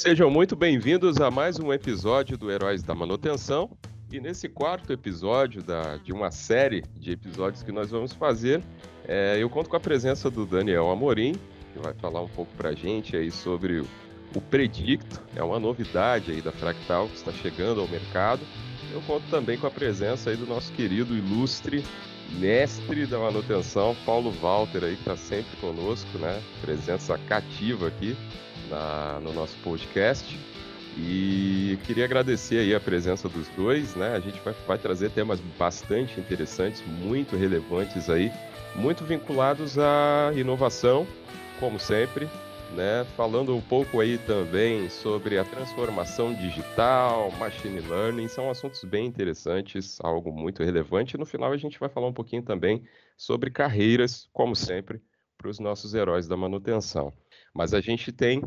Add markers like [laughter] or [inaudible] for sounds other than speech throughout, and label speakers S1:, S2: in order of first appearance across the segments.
S1: Sejam muito bem-vindos a mais um episódio do Heróis da Manutenção. E nesse quarto episódio da, de uma série de episódios que nós vamos fazer, é, eu conto com a presença do Daniel Amorim, que vai falar um pouco para a gente aí sobre o, o Predicto, é uma novidade aí da Fractal que está chegando ao mercado. Eu conto também com a presença aí do nosso querido ilustre mestre da manutenção, Paulo Walter aí que está sempre conosco, né? Presença cativa aqui na, no nosso podcast. E queria agradecer aí a presença dos dois, né? A gente vai, vai trazer temas bastante interessantes, muito relevantes aí, muito vinculados à inovação, como sempre, né? Falando um pouco aí também sobre a transformação digital, machine learning, são assuntos bem interessantes, algo muito relevante. No final a gente vai falar um pouquinho também sobre carreiras, como sempre, para os nossos heróis da manutenção. Mas a gente tem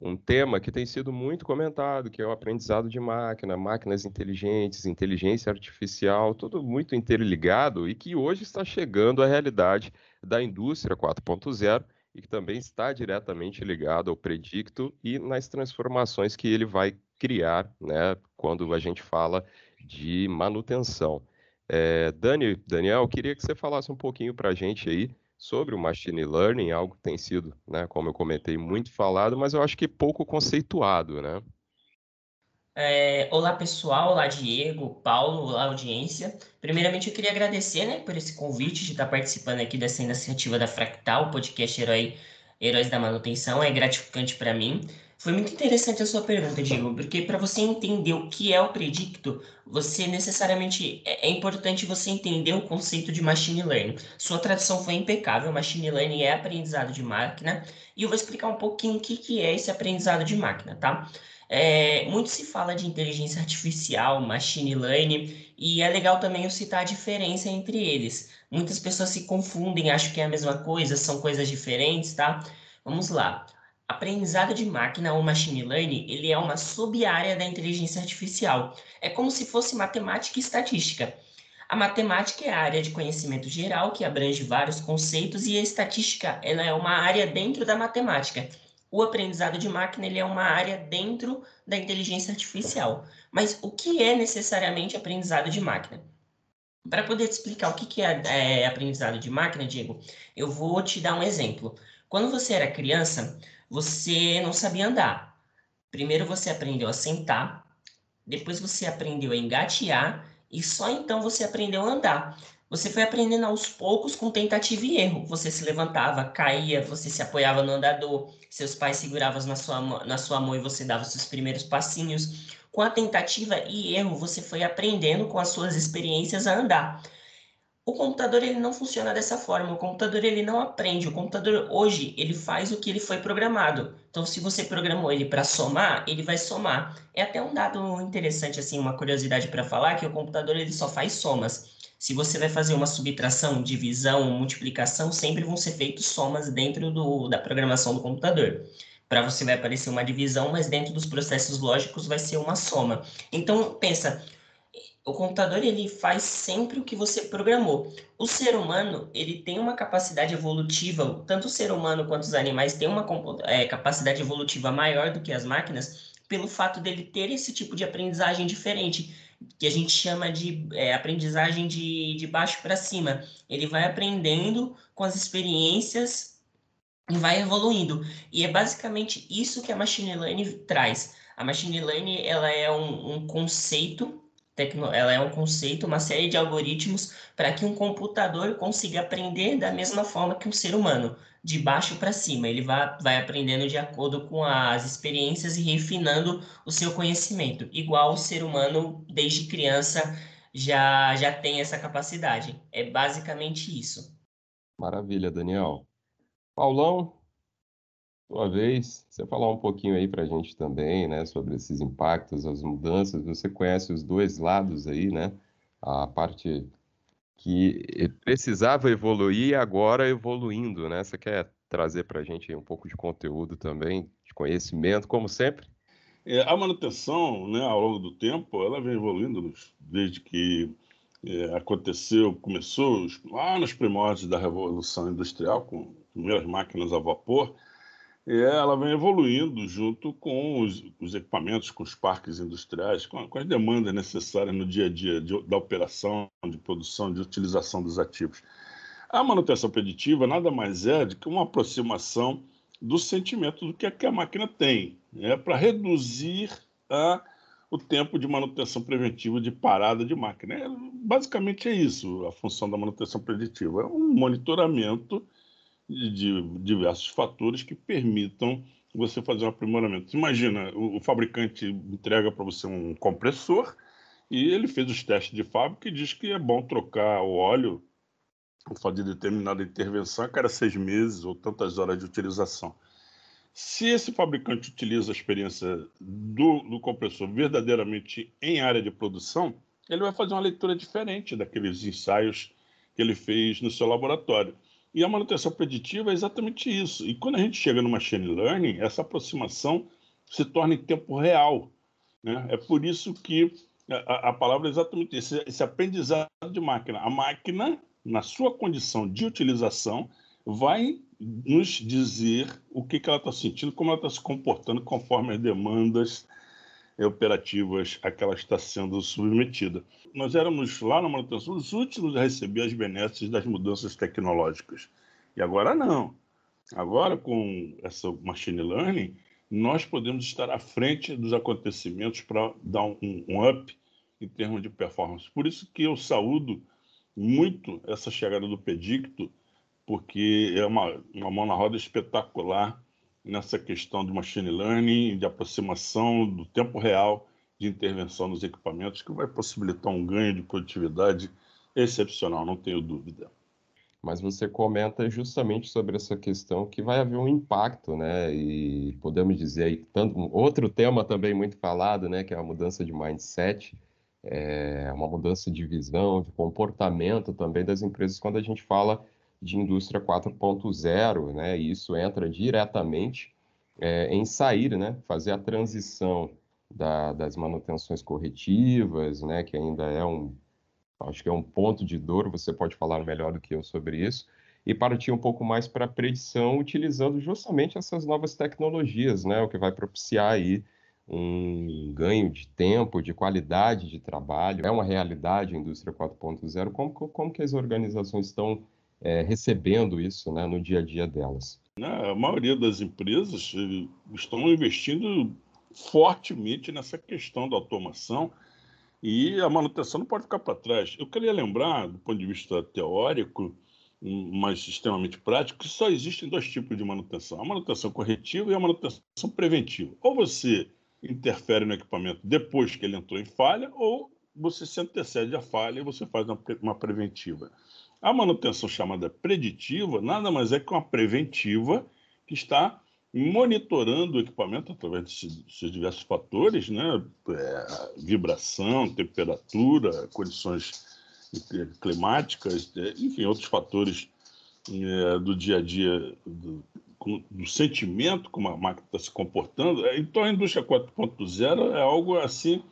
S1: um tema que tem sido muito comentado, que é o aprendizado de máquina, máquinas inteligentes, inteligência artificial, tudo muito interligado e que hoje está chegando à realidade da indústria 4.0 e que também está diretamente ligado ao predicto e nas transformações que ele vai criar, né, quando a gente fala de manutenção. É, Dani, Daniel, queria que você falasse um pouquinho para a gente aí sobre o machine learning, algo que tem sido, né, como eu comentei, muito falado, mas eu acho que pouco conceituado, né?
S2: É, olá pessoal, olá Diego, Paulo, olá audiência. Primeiramente eu queria agradecer né, por esse convite de estar participando aqui dessa iniciativa da Fractal, podcast Herói, Heróis da Manutenção, é gratificante para mim. Foi muito interessante a sua pergunta, Diego, porque para você entender o que é o predicto, você necessariamente é, é importante você entender o conceito de machine learning. Sua tradução foi impecável, machine learning é aprendizado de máquina, e eu vou explicar um pouquinho o que, que é esse aprendizado de máquina, tá? É, muito se fala de inteligência artificial, machine learning, e é legal também eu citar a diferença entre eles. Muitas pessoas se confundem, acham que é a mesma coisa, são coisas diferentes, tá? Vamos lá. Aprendizado de máquina ou machine learning, ele é uma sub-área da inteligência artificial. É como se fosse matemática e estatística. A matemática é a área de conhecimento geral que abrange vários conceitos e a estatística ela é uma área dentro da matemática. O aprendizado de máquina ele é uma área dentro da inteligência artificial. Mas o que é necessariamente aprendizado de máquina? Para poder te explicar o que é, é aprendizado de máquina, Diego, eu vou te dar um exemplo. Quando você era criança, você não sabia andar. Primeiro você aprendeu a sentar, depois você aprendeu a engatear e só então você aprendeu a andar. Você foi aprendendo aos poucos com tentativa e erro. Você se levantava, caía, você se apoiava no andador, seus pais seguravam na sua, na sua mão e você dava os seus primeiros passinhos. Com a tentativa e erro, você foi aprendendo com as suas experiências a andar. O computador ele não funciona dessa forma. O computador ele não aprende. O computador hoje ele faz o que ele foi programado. Então, se você programou ele para somar, ele vai somar. É até um dado interessante assim, uma curiosidade para falar que o computador ele só faz somas. Se você vai fazer uma subtração, divisão, multiplicação, sempre vão ser feitos somas dentro do, da programação do computador. Para você vai aparecer uma divisão, mas dentro dos processos lógicos vai ser uma soma. Então, pensa, o computador ele faz sempre o que você programou. O ser humano ele tem uma capacidade evolutiva, tanto o ser humano quanto os animais têm uma é, capacidade evolutiva maior do que as máquinas, pelo fato dele ter esse tipo de aprendizagem diferente, que a gente chama de é, aprendizagem de, de baixo para cima. Ele vai aprendendo com as experiências e vai evoluindo. E é basicamente isso que a machine learning traz. A machine learning ela é um, um conceito Tecno, ela é um conceito, uma série de algoritmos para que um computador consiga aprender da mesma forma que um ser humano, de baixo para cima. Ele vai, vai aprendendo de acordo com as experiências e refinando o seu conhecimento, igual o ser humano desde criança já, já tem essa capacidade. É basicamente isso.
S1: Maravilha, Daniel. Paulão, sua vez, você falar um pouquinho aí para a gente também, né, sobre esses impactos, as mudanças. Você conhece os dois lados aí, né? A parte que precisava evoluir e agora evoluindo, né? Você quer trazer para a gente um pouco de conteúdo também, de conhecimento, como sempre?
S3: É, a manutenção, né, ao longo do tempo, ela vem evoluindo desde que é, aconteceu, começou lá nos primórdios da Revolução Industrial, com primeiras máquinas a vapor, ela vem evoluindo junto com os, os, equipamentos, com os parques industriais, com, com, as demandas necessárias no dia a dia de, da operação, de produção, de utilização dos ativos. A manutenção preditiva nada mais é do que uma aproximação do sentimento do que, é que a máquina tem, né, para reduzir a, o tempo de manutenção preventiva de parada de máquina. É, basicamente é isso a função da manutenção preditiva, é um monitoramento de diversos fatores que permitam você fazer um aprimoramento. Imagina, o, fabricante entrega para você um compressor e ele fez os testes de fábrica e diz que é bom trocar o óleo fazer determinada intervenção a cada seis meses ou tantas horas de utilização. Se esse fabricante utiliza a experiência do, do compressor verdadeiramente em área de produção, ele vai fazer uma leitura diferente daqueles ensaios que ele fez no seu laboratório. E a manutenção preditiva é exatamente isso. E quando a gente chega no machine learning, essa aproximação se torna em tempo real. Né? É por isso que a, a palavra é exatamente isso, esse aprendizado de máquina. A máquina, na sua condição de utilização, vai nos dizer o que, que ela está sentindo, como ela está se comportando conforme as demandas operativas a que ela está sendo submetida. Nós éramos lá na manutenção os últimos a receber as benesses das mudanças tecnológicas. E agora não. Agora, com essa machine learning, nós podemos estar à frente dos acontecimentos para dar um, um up em termos de performance. Por isso que eu saúdo muito essa chegada do Predicto, porque é uma, uma mão na roda espetacular nessa questão de machine learning, de aproximação do tempo real de intervenção nos equipamentos, que vai possibilitar um ganho de produtividade excepcional, não tenho dúvida.
S1: Mas você comenta justamente sobre essa questão que vai haver um impacto, né? E podemos dizer aí, tanto, outro tema também muito falado, né? Que é a mudança de mindset, é uma mudança de visão, de comportamento também das empresas quando a gente fala de indústria 4.0, né? E isso entra diretamente é, em sair, né? Fazer a transição da, das manutenções corretivas, né? Que ainda é um, acho que é um ponto de dor. Você pode falar melhor do que eu sobre isso. E partir um pouco mais para a predição, utilizando justamente essas novas tecnologias, né? O que vai propiciar aí um ganho de tempo, de qualidade de trabalho. É uma realidade a indústria 4.0. Como, como que as organizações estão é, recebendo isso né, no dia a dia delas?
S3: A maioria das empresas eh, estão investindo fortemente nessa questão da automação e a manutenção não pode ficar para trás. Eu queria lembrar, do ponto de vista teórico, mas extremamente prático, que só existem dois tipos de manutenção: a manutenção corretiva e a manutenção preventiva. Ou você interfere no equipamento depois que ele entrou em falha, ou você se antecede à falha e você faz uma preventiva. A manutenção chamada preditiva nada mais é que uma preventiva que está monitorando o equipamento através de seus diversos fatores, né? É, vibração, temperatura, condições climáticas, é, enfim, outros fatores é, do dia a dia, do, do, sentimento como a máquina está se comportando. Então, a indústria 4.0 é algo assim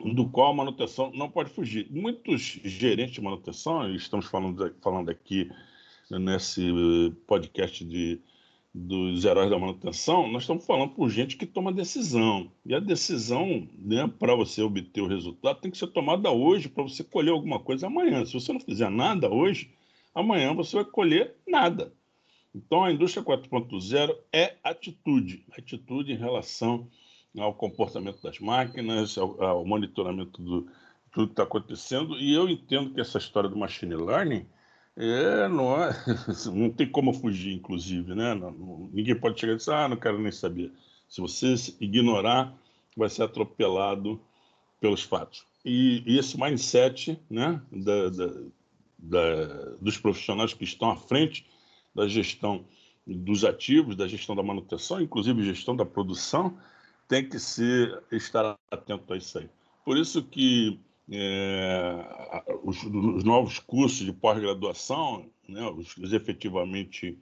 S3: do qual a manutenção não pode fugir. Muitos gerentes de manutenção, estamos falando, falando aqui nesse podcast de, dos heróis da manutenção, nós estamos falando por gente que toma decisão. E a decisão, né, para você obter o resultado, tem que ser tomada hoje, para você colher alguma coisa amanhã. Se você não fizer nada hoje, amanhã você vai colher nada. Então, a indústria 4.0 é atitude atitude em relação ao comportamento das máquinas, ao, ao monitoramento do tudo que está acontecendo. E eu entendo que essa história do machine learning é, não, é, [laughs] não tem como fugir, inclusive. Né? Não, ninguém pode chegar e dizer, ah, não quero nem saber. Se você ignorar, vai ser atropelado pelos fatos. E, e esse mindset né, da, da, da, dos profissionais que estão à frente da gestão dos ativos, da gestão da manutenção, inclusive gestão da produção, tem que ser estar atento a isso aí. Por isso que é, os, os, novos cursos de pós-graduação, né, os, os, efetivamente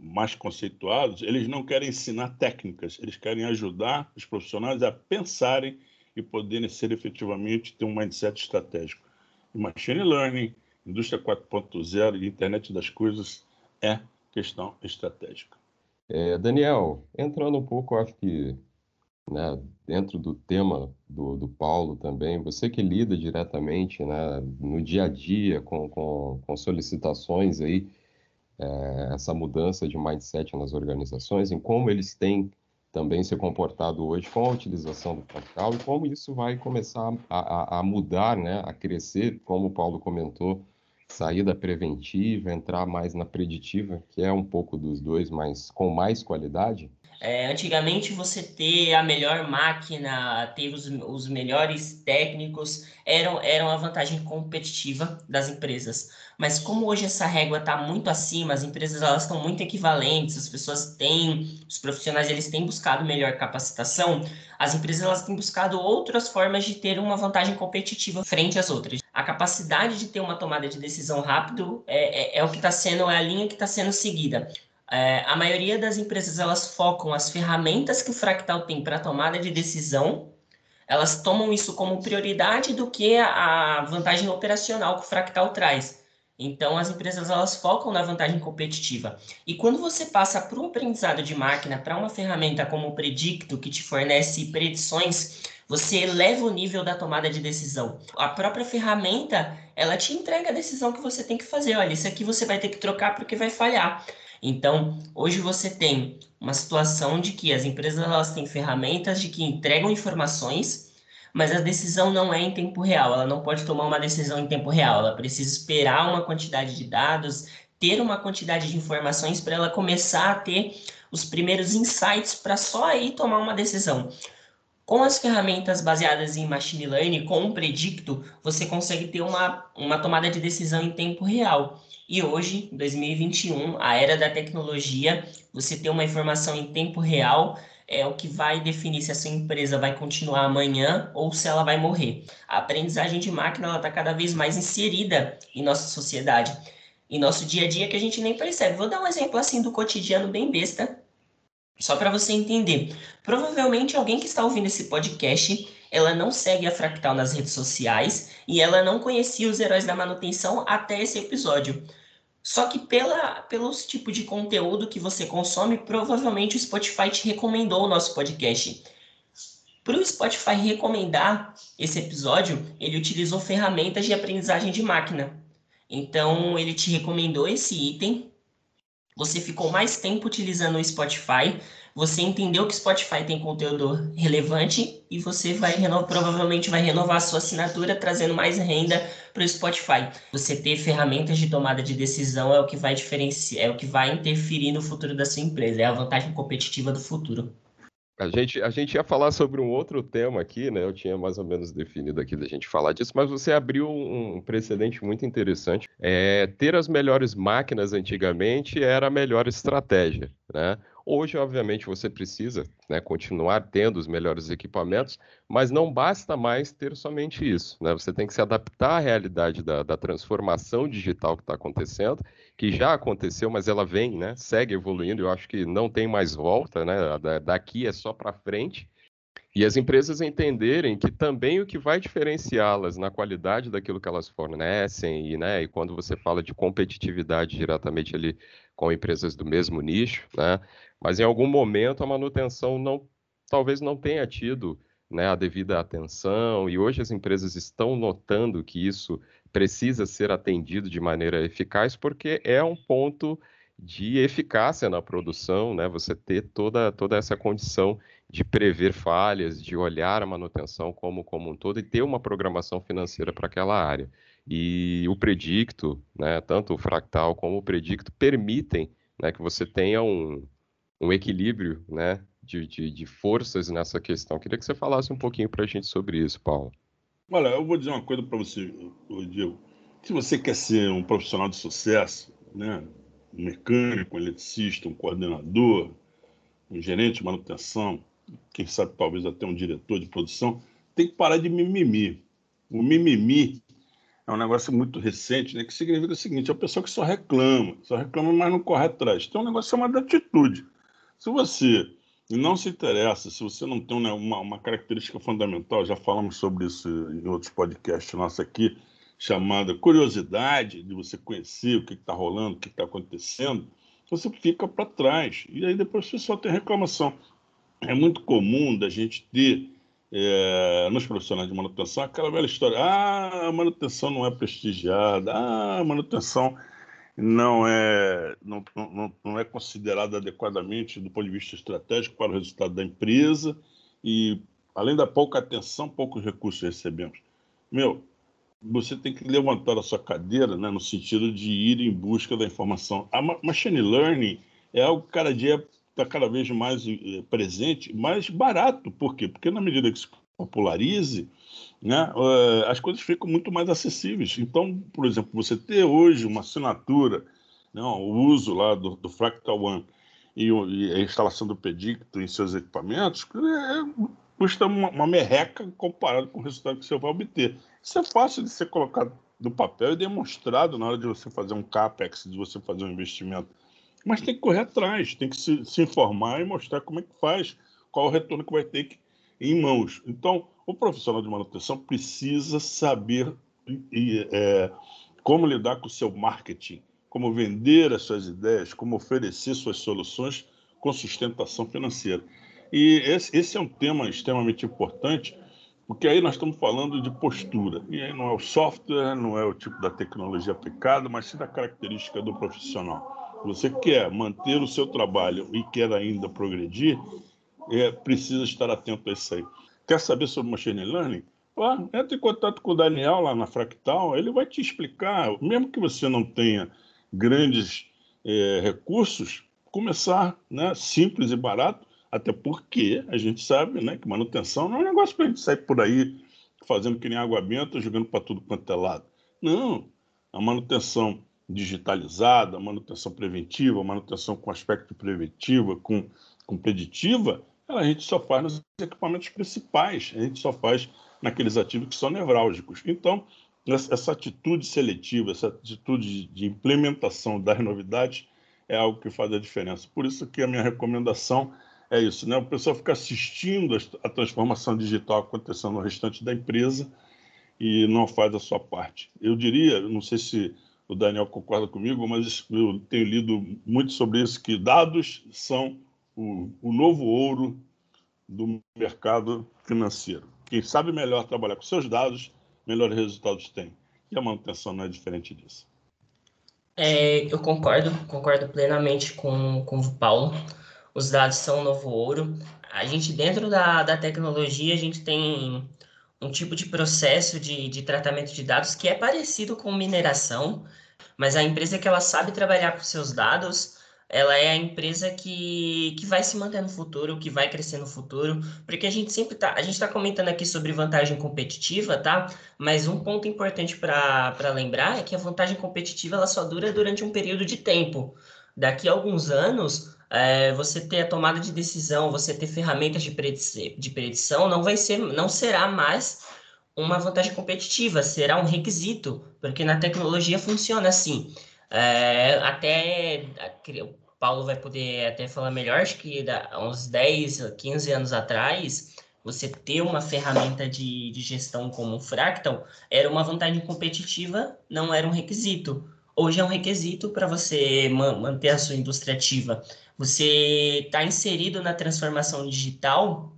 S3: mais conceituados, eles não querem ensinar técnicas, eles querem ajudar os profissionais a pensarem e poderem ser efetivamente ter um mindset estratégico. E machine learning, indústria 4.0 e internet das coisas é questão estratégica.
S1: É, Daniel, entrando um pouco, acho que né, dentro do tema do, do Paulo também, você que lida diretamente né, no dia a dia com, com, com solicitações aí, é, essa mudança de mindset nas organizações, em como eles têm também se comportado hoje com a utilização do capital e como isso vai começar a, a, a mudar, né, a crescer, como o Paulo comentou, sair da preventiva, entrar mais na preditiva, que é um pouco dos dois, mas com mais qualidade.
S2: É, antigamente você ter a melhor máquina, ter os, os melhores técnicos, era, era uma vantagem competitiva das empresas. Mas como hoje essa régua está muito acima, as empresas elas estão muito equivalentes, as pessoas têm, os profissionais eles têm buscado melhor capacitação, as empresas elas têm buscado outras formas de ter uma vantagem competitiva frente às outras. A capacidade de ter uma tomada de decisão rápido é, é, é o que está sendo, é a linha que está sendo seguida. É, a maioria das empresas elas focam as ferramentas que o Fractal tem para tomada de decisão, elas tomam isso como prioridade do que a vantagem operacional que o Fractal traz. Então, as empresas elas focam na vantagem competitiva. E quando você passa para o aprendizado de máquina, para uma ferramenta como o Predicto, que te fornece predições, você eleva o nível da tomada de decisão. A própria ferramenta, ela te entrega a decisão que você tem que fazer. Olha, isso aqui você vai ter que trocar porque vai falhar. Então, hoje você tem uma situação de que as empresas elas têm ferramentas de que entregam informações, mas a decisão não é em tempo real. Ela não pode tomar uma decisão em tempo real. Ela precisa esperar uma quantidade de dados, ter uma quantidade de informações para ela começar a ter os primeiros insights para só aí tomar uma decisão. Com as ferramentas baseadas em machine learning, com o predicto, você consegue ter uma, uma tomada de decisão em tempo real. E hoje, 2021, a era da tecnologia, você ter uma informação em tempo real é o que vai definir se a sua empresa vai continuar amanhã ou se ela vai morrer. A aprendizagem de máquina está cada vez mais inserida em nossa sociedade, em nosso dia a dia que a gente nem percebe. Vou dar um exemplo assim do cotidiano bem besta, só para você entender. Provavelmente alguém que está ouvindo esse podcast, ela não segue a Fractal nas redes sociais e ela não conhecia os heróis da manutenção até esse episódio. Só que pela, pelos tipo de conteúdo que você consome, provavelmente o Spotify te recomendou o nosso podcast. Para o Spotify recomendar esse episódio, ele utilizou ferramentas de aprendizagem de máquina. Então, ele te recomendou esse item você ficou mais tempo utilizando o Spotify, você entendeu que o Spotify tem conteúdo relevante e você vai provavelmente vai renovar a sua assinatura, trazendo mais renda para o Spotify. Você ter ferramentas de tomada de decisão é o que vai diferenciar, é o que vai interferir no futuro da sua empresa, é a vantagem competitiva do futuro.
S1: A gente, a gente ia falar sobre um outro tema aqui, né? Eu tinha mais ou menos definido aqui da gente falar disso, mas você abriu um precedente muito interessante. É, ter as melhores máquinas antigamente era a melhor estratégia, né? Hoje, obviamente, você precisa né, continuar tendo os melhores equipamentos, mas não basta mais ter somente isso. Né? Você tem que se adaptar à realidade da, da transformação digital que está acontecendo, que já aconteceu, mas ela vem, né, segue evoluindo. Eu acho que não tem mais volta, né? daqui é só para frente. E as empresas entenderem que também o que vai diferenciá-las na qualidade daquilo que elas fornecem, e, né, e quando você fala de competitividade diretamente ali com empresas do mesmo nicho, né, mas em algum momento a manutenção não, talvez não tenha tido né, a devida atenção, e hoje as empresas estão notando que isso precisa ser atendido de maneira eficaz, porque é um ponto de eficácia na produção, né? Você ter toda, toda essa condição de prever falhas, de olhar a manutenção como, como um todo e ter uma programação financeira para aquela área. E o Predicto, né, tanto o Fractal como o Predicto, permitem né, que você tenha um, um equilíbrio né, de, de, de, forças nessa questão. Queria que você falasse um pouquinho para a gente sobre isso, Paulo.
S3: Olha, eu vou dizer uma coisa para você, Diego. Se você quer ser um profissional de sucesso, né, um mecânico, um eletricista, um coordenador, um gerente de manutenção, quem sabe talvez até um diretor de produção, tem que parar de mimimi. O mimimi é um negócio muito recente, né, que significa o seguinte: é a pessoa que só reclama, só reclama, mas não corre atrás. Então, o negócio é uma atitude. Se você não se interessa, se você não tem uma, uma característica fundamental, já falamos sobre isso em outros podcasts nossos aqui, chamada curiosidade, de você conhecer o que está rolando, o que está acontecendo, você fica para trás. E aí depois você só tem reclamação. É muito comum da gente ter é, nos profissionais de manutenção aquela velha história: ah, a manutenção não é prestigiada, ah, a manutenção não é, não, não, não é considerada adequadamente do ponto de vista estratégico para o resultado da empresa e, além da pouca atenção, poucos recursos recebemos. Meu, você tem que levantar a sua cadeira né, no sentido de ir em busca da informação. A machine learning é algo que cada dia está cada vez mais eh, presente, mais barato. Por quê? Porque na medida que se popularize, né, uh, as coisas ficam muito mais acessíveis. Então, por exemplo, você ter hoje uma assinatura, não, o uso lá do, do Fractal One e, e, a instalação do Predicto em seus equipamentos, é, custa uma, uma merreca comparado com o resultado que você vai obter. Isso é fácil de ser colocado no papel e demonstrado na hora de você fazer um CAPEX, de você fazer um investimento. Mas tem que correr atrás, tem que se, se informar e mostrar como é que faz, qual o retorno que vai ter que, em mãos. Então, o profissional de manutenção precisa saber é, como lidar com o seu marketing, como vender as suas ideias, como oferecer suas soluções com sustentação financeira. E esse, esse é um tema extremamente importante, porque aí nós estamos falando de postura. E aí não é o software, não é o tipo da tecnologia aplicada, mas sim da característica do profissional. Você quer manter o seu trabalho e quer ainda progredir, é, precisa estar atento a isso aí. Quer saber sobre machine learning? Lá, entre em contato com o Daniel lá na Fractal, ele vai te explicar, mesmo que você não tenha grandes é, recursos, começar né, simples e barato, até porque a gente sabe né, que manutenção não é um negócio para a gente sair por aí fazendo que nem água benta, jogando para tudo quanto é lado. Não, a manutenção digitalizada, a manutenção preventiva, a manutenção com aspecto preventivo, com, com preditiva, a gente só faz nos equipamentos principais, a gente só faz naqueles ativos que são nevrálgicos. Então, essa atitude seletiva, essa atitude de implementação das novidades é algo que faz a diferença. Por isso que a minha recomendação é isso, né? O pessoal fica assistindo a transformação digital acontecendo no restante da empresa e não faz a sua parte. Eu diria, não sei se o Daniel concorda comigo, mas eu tenho lido muito sobre isso, que dados são o, o novo ouro do mercado financeiro. Quem sabe melhor trabalhar com seus dados, melhores resultados tem. E a manutenção não é diferente disso.
S2: É, eu concordo, concordo plenamente com, com o Paulo. Os dados são o novo ouro. A gente, dentro da, da tecnologia, a gente tem um tipo de processo de, de tratamento de dados que é parecido com mineração, mas a empresa que ela sabe trabalhar com seus dados, ela é a empresa que, que vai se manter no futuro, que vai crescer no futuro, porque a gente sempre tá, a gente está comentando aqui sobre vantagem competitiva, tá? Mas um ponto importante para lembrar é que a vantagem competitiva ela só dura durante um período de tempo. Daqui a alguns anos, é, você ter a tomada de decisão, você ter ferramentas de, predição, de predição, não vai ser, não será mais uma vantagem competitiva, será um requisito, porque na tecnologia funciona assim. É, até o Paulo vai poder até falar melhor, acho que uns 10, 15 anos atrás, você ter uma ferramenta de, de gestão como o Fractal era uma vantagem competitiva, não era um requisito. Hoje é um requisito para você manter a sua indústria ativa. Você está inserido na transformação digital.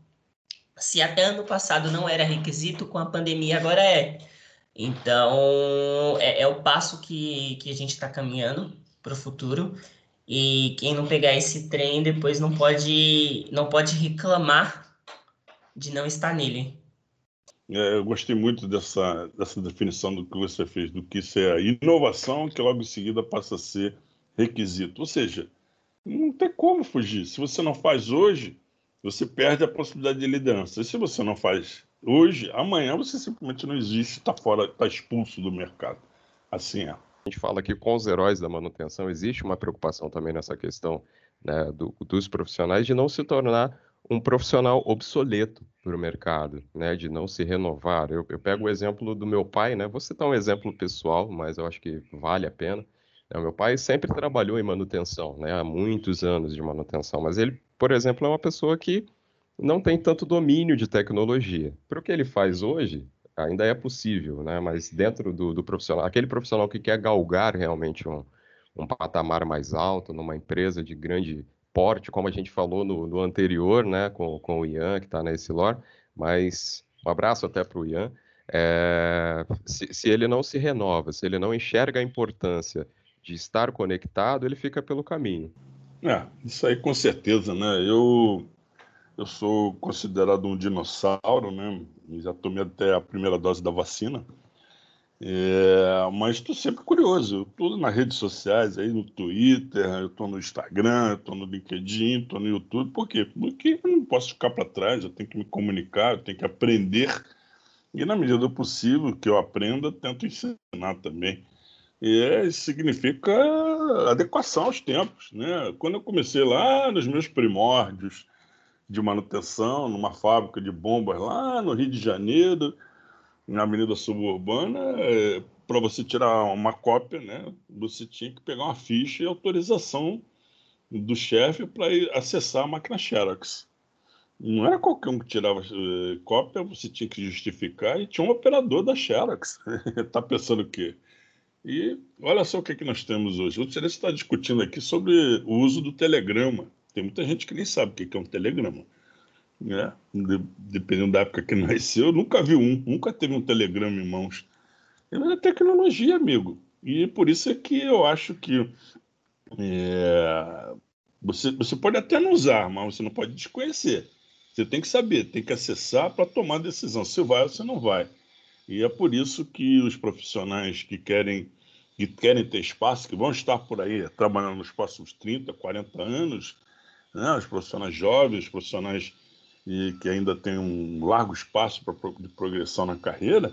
S2: Se até ano passado não era requisito, com a pandemia agora é. Então, é, é o passo que, que a gente está caminhando para o futuro. E quem não pegar esse trem depois não pode, não pode reclamar de não estar nele.
S3: É, eu gostei muito dessa, dessa definição do que você fez, do que isso é inovação, que logo em seguida passa a ser requisito. Ou seja, não tem como fugir. Se você não faz hoje, você perde a possibilidade de liderança. E se você não faz Hoje, amanhã você simplesmente não existe, está fora, está expulso do mercado. Assim é.
S1: A gente fala que com os heróis da manutenção existe uma preocupação também nessa questão né, do, dos profissionais de não se tornar um profissional obsoleto para o mercado, né, de não se renovar. Eu, eu, pego o exemplo do meu pai, né, vou citar um exemplo pessoal, mas eu acho que vale a pena. O meu pai sempre trabalhou em manutenção, né, há muitos anos de manutenção, mas ele, por exemplo, é uma pessoa que não tem tanto domínio de tecnologia. Para o que ele faz hoje, ainda é possível, né? mas dentro do, do, profissional, aquele profissional que quer galgar realmente um, um patamar mais alto, numa empresa de grande porte, como a gente falou no, no anterior, né, com, com o Ian, que está na Essilor, mas um abraço até para o Ian. É, se, se, ele não se renova, se ele não enxerga a importância de estar conectado, ele fica pelo caminho.
S3: É, isso aí com certeza, né? Eu, eu sou considerado um dinossauro, né? Já tomei até a primeira dose da vacina. É, mas estou sempre curioso. Eu estou nas redes sociais, aí no Twitter, eu estou no Instagram, estou no LinkedIn, estou no YouTube. Por quê? Porque eu não posso ficar para trás, eu tenho que me comunicar, eu tenho que aprender. E na medida do possível que eu aprenda, tento ensinar também. E significa adequação aos tempos. Né? Quando eu comecei lá nos meus primórdios de manutenção, numa fábrica de bombas lá no Rio de Janeiro, na Avenida Suburbana, é, para você tirar uma cópia, né, você tinha que pegar uma ficha e autorização do chefe para acessar a máquina Xerox. Não era qualquer um que tirava uh, cópia, você tinha que justificar e tinha um operador da Xerox. Está [laughs] pensando o quê? E olha só o que, é que nós temos hoje. O Terence está discutindo aqui sobre o uso do telegrama. Tem muita gente que nem sabe o que é um telegrama né? De, dependendo da época que nasceu, nunca vi um, nunca teve um telegrama em mãos. Mas é tecnologia, amigo. E por isso é que eu acho que é, você, você pode até não usar, mas você não pode desconhecer. Você tem que saber, tem que acessar para tomar decisão se vai ou se não vai. E é por isso que os profissionais que querem que querem ter espaço, que vão estar por aí trabalhando nos próximos 30, 40 anos, né? os profissionais jovens, os profissionais e que ainda tem um largo espaço pra, de progressão na carreira,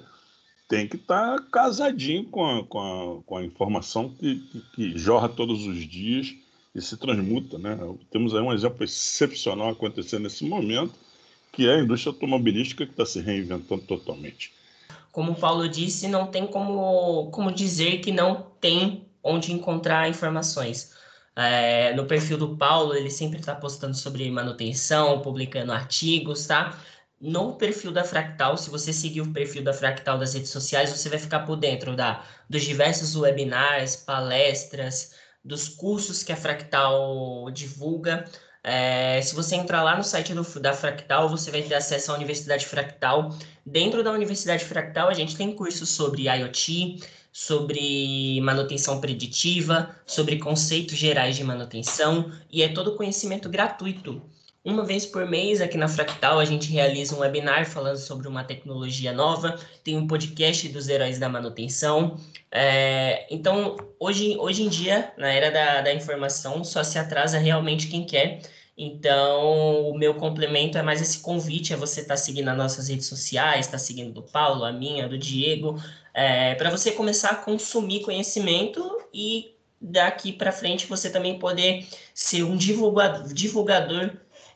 S3: tem que estar tá casadinho com a, com, a, com a informação que, que, que, jorra todos os dias e se transmuta. Né? Temos aí um exemplo excepcional acontecendo nesse momento, que é a indústria automobilística que está se reinventando totalmente.
S2: Como o Paulo disse, não tem como, como dizer que não tem onde encontrar informações. É, no perfil do Paulo, ele sempre está postando sobre manutenção, publicando artigos, tá? No perfil da Fractal, se você seguir o perfil da Fractal das redes sociais, você vai ficar por dentro da, dos diversos webinars, palestras, dos cursos que a Fractal divulga. É, se você entrar lá no site do, da Fractal, você vai ter acesso à Universidade Fractal. Dentro da Universidade Fractal, a gente tem cursos sobre IoT, sobre manutenção preditiva, sobre conceitos gerais de manutenção e é todo conhecimento gratuito. Uma vez por mês, aqui na Fractal, a gente realiza um webinar falando sobre uma tecnologia nova, tem um podcast dos heróis da manutenção. É, então, hoje, hoje em dia, na era da, da informação, só se atrasa realmente quem quer. Então, o meu complemento é mais esse convite, é você estar tá seguindo as nossas redes sociais, estar tá seguindo do Paulo, a minha, do Diego, é, para você começar a consumir conhecimento e daqui para frente você também poder ser um divulgador, divulgador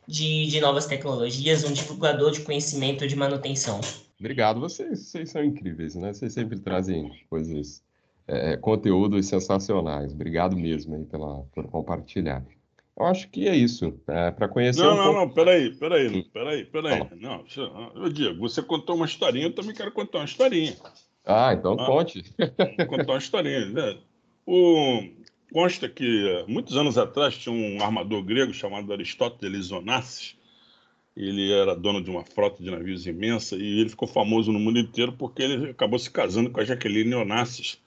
S2: de, de novas tecnologias, um divulgador de conhecimento de manutenção.
S1: Obrigado, vocês, vocês são incríveis, né? Vocês sempre trazem coisas, é, conteúdos sensacionais. Obrigado mesmo aí pela, por compartilhar. Eu acho que é isso. É, para conhecer.
S3: Não,
S1: um
S3: não, pouco... não, peraí, peraí, peraí, peraí. Não, eu digo, você contou uma historinha, eu também quero contar uma historinha.
S1: Ah, então ah, conte.
S3: Vou contar uma historinha. Né? O, consta que muitos anos atrás tinha um armador grego chamado Aristóteles Onassis. Ele era dono de uma frota de navios imensa e ele ficou famoso no mundo inteiro porque ele acabou se casando com a Jaqueline Onassis,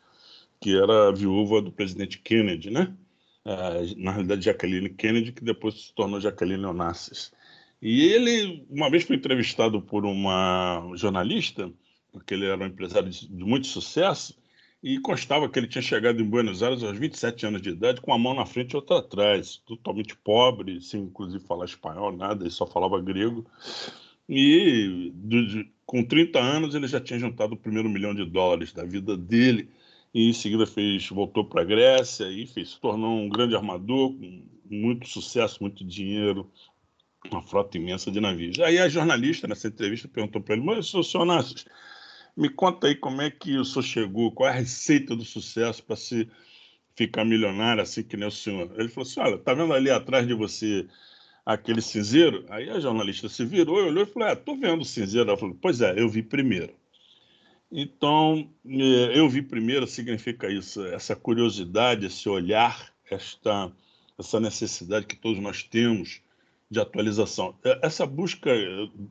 S3: que era viúva do presidente Kennedy, né? É, na realidade, Jaqueline Kennedy, que depois se tornou Jaqueline Onassis. E ele, uma vez foi entrevistado por uma jornalista porque ele era um empresário de, de muito sucesso, e constava que ele tinha chegado em Buenos Aires aos 27 anos de idade, com uma mão na frente e outra atrás, totalmente pobre, sem inclusive falar espanhol, nada, ele só falava grego. E de, com 30 anos ele já tinha juntado o primeiro milhão de dólares da vida dele, e em seguida fez, voltou para a Grécia e fez, se tornou um grande armador, com muito sucesso, muito dinheiro, uma frota imensa de navios. Aí a jornalista, nessa entrevista, perguntou para ele, mas, senhor Nassos, me conta aí como é que o senhor chegou, qual é a receita do sucesso para se ficar milionário assim que nem o senhor. Ele falou assim: olha, tá vendo ali atrás de você aquele cinzeiro? Aí a jornalista se virou, olhou e falou: é, tô vendo o cinzeiro. Ela falou: pois é, eu vi primeiro. Então, é, eu vi primeiro, significa isso, essa curiosidade, esse olhar, esta, essa necessidade que todos nós temos de atualização. É, essa busca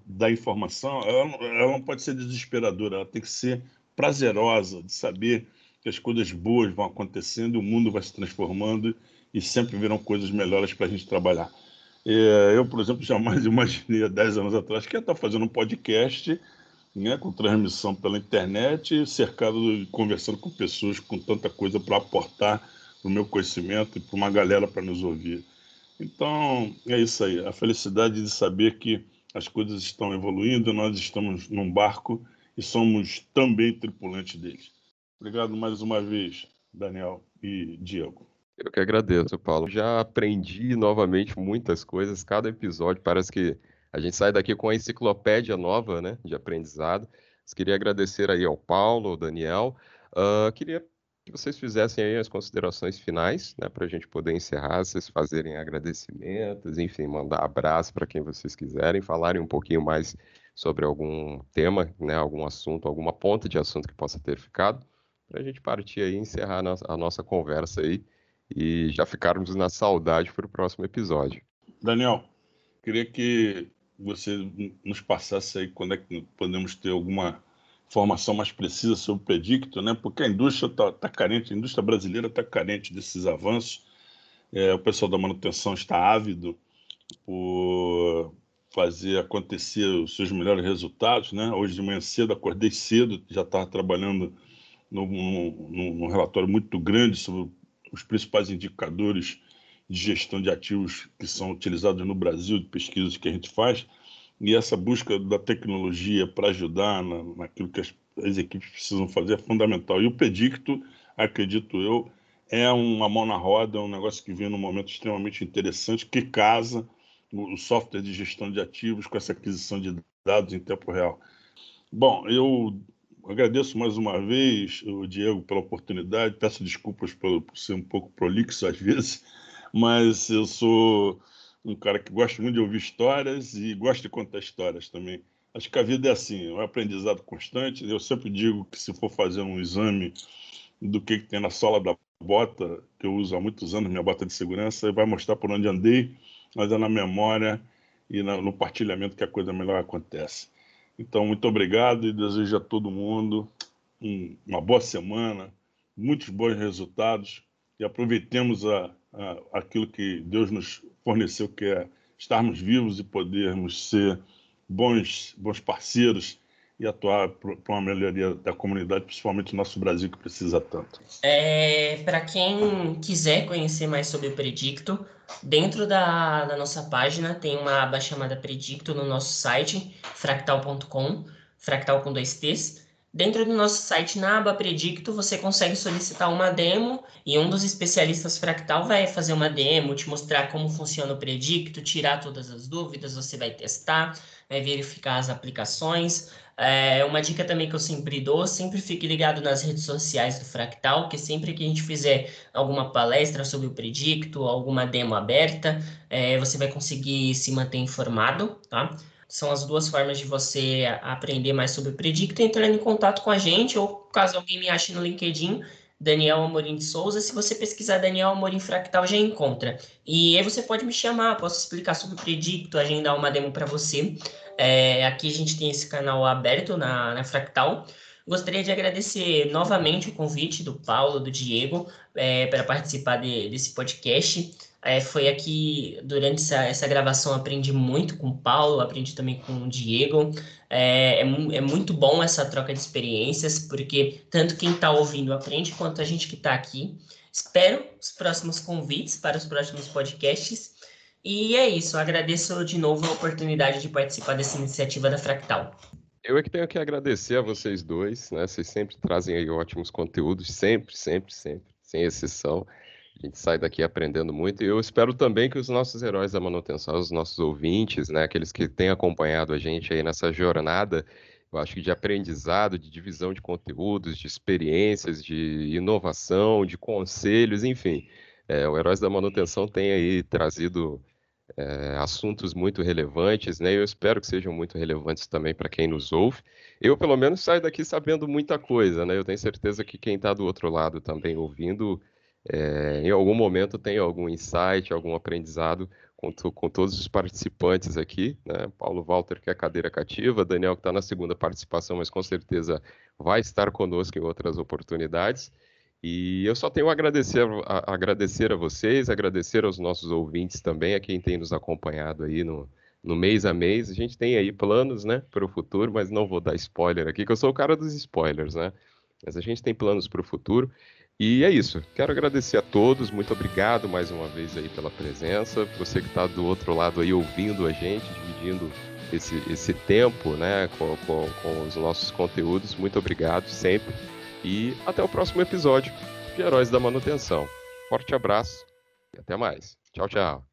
S3: da informação, ela, ela não pode ser desesperadora, ela tem que ser prazerosa, de saber que as coisas boas vão acontecendo, o mundo vai se transformando e sempre virão coisas melhores para a gente trabalhar. É, eu, por exemplo, [laughs] jamais imaginei há 10 anos atrás que ia estar fazendo um podcast né, com transmissão pela internet, cercado, conversando com pessoas com tanta coisa para aportar para o meu conhecimento e para uma galera para nos ouvir. Então, é isso aí, a felicidade de saber que as coisas estão evoluindo, nós estamos num barco e somos também tripulantes deles. Obrigado mais uma vez, Daniel e Diego.
S1: Eu que agradeço, Paulo. Já aprendi novamente muitas coisas. Cada episódio parece que a gente sai daqui com a enciclopédia nova, né, de aprendizado. Queria agradecer aí ao Paulo, ao Daniel. Uh, queria que vocês fizessem aí as considerações finais, né, para a gente poder encerrar, vocês fazerem agradecimentos, enfim, mandar abraço para quem vocês quiserem, falarem um pouquinho mais sobre algum tema, né, algum assunto, alguma ponta de assunto que possa ter ficado, para a gente partir aí e encerrar a nossa, a nossa conversa aí e já ficarmos na saudade para o próximo episódio.
S3: Daniel, queria que você nos passasse aí quando é que podemos ter alguma informação mais precisa sobre o Predicto, né? Porque a indústria está tá carente, a indústria brasileira está carente desses avanços. É, o pessoal da manutenção está ávido por fazer acontecer os seus melhores resultados, né? Hoje de manhã cedo acordei cedo, já estava trabalhando num, relatório muito grande sobre os principais indicadores de gestão de ativos que são utilizados no Brasil, de pesquisas que a gente faz, e essa busca da tecnologia para ajudar na, naquilo que as, as, equipes precisam fazer é fundamental. E o Predicto, acredito eu, é uma mão na roda, é um negócio que vem num momento extremamente interessante, que casa o software de gestão de ativos com essa aquisição de dados em tempo real. Bom, eu agradeço mais uma vez o Diego pela oportunidade, peço desculpas por, por ser um pouco prolixo às vezes, mas eu sou um cara que gosta muito de ouvir histórias e gosta de contar histórias também. Acho que a vida é assim, é um aprendizado constante. Eu sempre digo que se for fazer um exame do que, que tem na sola da bota, que eu uso há muitos anos, minha bota de segurança, vai mostrar por onde andei, mas é na memória e no partilhamento que a coisa melhor acontece. Então, muito obrigado e desejo a todo mundo uma boa semana, muitos bons resultados e aproveitemos a, a, aquilo que Deus nos forneceu, que é estarmos vivos e podermos ser bons, bons parceiros e atuar para uma melhoria da comunidade, principalmente no nosso Brasil, que precisa tanto.
S2: É, para quem quiser conhecer mais sobre o Predicto, dentro da, da nossa página tem uma aba chamada Predicto no nosso site, fractal.com, fractal com dois T's. Dentro do nosso site, na aba Predicto, você consegue solicitar uma demo e um dos especialistas Fractal vai fazer uma demo, te mostrar como funciona o Predicto, tirar todas as dúvidas, você vai testar, vai verificar as aplicações. É, uma dica também que eu sempre dou, sempre fique ligado nas redes sociais do Fractal, que sempre que a gente fizer alguma palestra sobre o Predicto, alguma demo aberta, é, você vai conseguir se manter informado, tá? São as duas formas de você aprender mais sobre o Predicto, entrando em contato com a gente, ou caso alguém me ache no LinkedIn, Daniel Amorim de Souza. Se você pesquisar Daniel Amorim Fractal, já encontra. E aí você pode me chamar, posso explicar sobre o Predicto, agendar uma demo para você. É, aqui a gente tem esse canal aberto na, na Fractal. Gostaria de agradecer novamente o convite do Paulo, do Diego, é, para participar de, desse podcast. É, foi aqui, durante essa, essa gravação, aprendi muito com o Paulo, aprendi também com o Diego. É, é, é muito bom essa troca de experiências, porque tanto quem está ouvindo aprende, quanto a gente que está aqui. Espero os próximos convites para os próximos podcasts. E é isso, agradeço de novo a oportunidade de participar dessa iniciativa da Fractal.
S1: Eu é que tenho que agradecer a vocês dois, né? Vocês sempre trazem aí ótimos conteúdos, sempre, sempre, sempre, sem exceção. A gente sai daqui aprendendo muito e eu espero também que os nossos heróis da manutenção, os nossos ouvintes, né, aqueles que têm acompanhado a gente aí nessa jornada, eu acho que de aprendizado, de divisão de conteúdos, de experiências, de inovação, de conselhos, enfim. É, o Heróis da Manutenção tem aí trazido é, assuntos muito relevantes, né? Eu espero que sejam muito relevantes também para quem nos ouve. Eu, pelo menos, saio daqui sabendo muita coisa, né? Eu tenho certeza que quem está do outro lado também ouvindo, é, em algum momento tem algum insight, algum aprendizado com, com todos os participantes aqui, né? Paulo Walter, que é cadeira cativa, Daniel, que está na segunda participação, mas com certeza vai estar conosco em outras oportunidades. E eu só tenho a agradecer a, agradecer a vocês, agradecer aos nossos ouvintes também, a quem tem nos acompanhado aí no, no mês a mês. A gente tem aí planos, né, para o futuro, mas não vou dar spoiler aqui, que eu sou o cara dos spoilers, né? Mas a gente tem planos para o futuro. E é isso. Quero agradecer a todos. Muito obrigado mais uma vez aí pela presença. Você que está do outro lado aí ouvindo a gente, dividindo esse, esse tempo, né, com, com, com os nossos conteúdos. Muito obrigado sempre. E até o próximo episódio de Heróis da Manutenção. Forte abraço e até mais. Tchau, tchau.